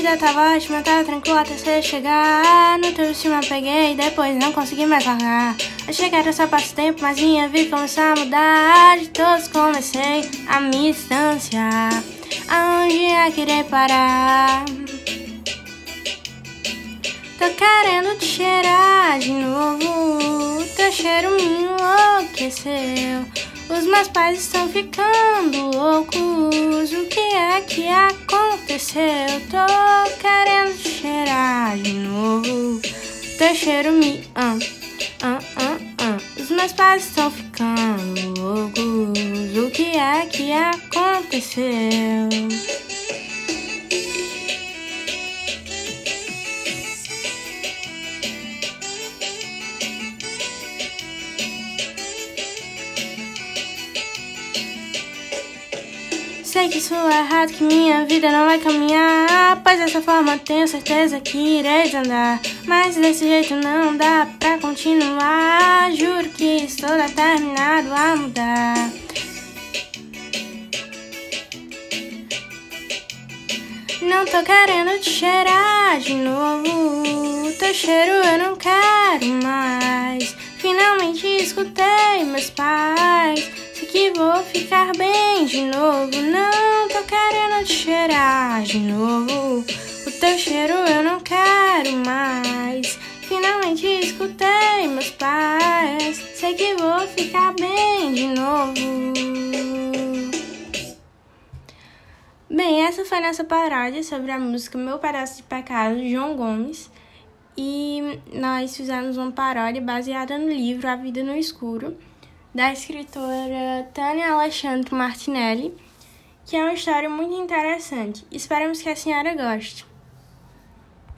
vida tava ótima, tava tranquila até você chegar. No teu cima peguei, depois não consegui mais largar. Achei que era só passo tempo, mas minha vida começou a mudar. De todos comecei a me distanciar. Aonde é que irei parar? Tô querendo te cheirar de novo. Teu cheiro me enlouqueceu. Os meus pais estão ficando loucos. O que é que aconteceu? Tô querendo cheirar de novo. Teu cheiro me. Ah, ah, ah, ah. Os meus pais estão ficando loucos. O que é que aconteceu? Sei que isso é errado, que minha vida não vai caminhar. Pois dessa forma tenho certeza que irei desandar. Mas desse jeito não dá pra continuar. Juro que estou determinado a mudar. Não tô querendo te cheirar de novo. Teu cheiro eu não quero mais. Finalmente escutei meus pais ficar bem de novo. Não tô querendo te cheirar de novo. O teu cheiro eu não quero mais. Finalmente escutei meus pais. Sei que vou ficar bem de novo. Bem, essa foi nossa paródia sobre a música Meu Pedaço de Pecado, de João Gomes. E nós fizemos uma paródia baseada no livro A Vida no Escuro da escritora Tânia Alexandre Martinelli, que é uma história muito interessante. Esperamos que a senhora goste.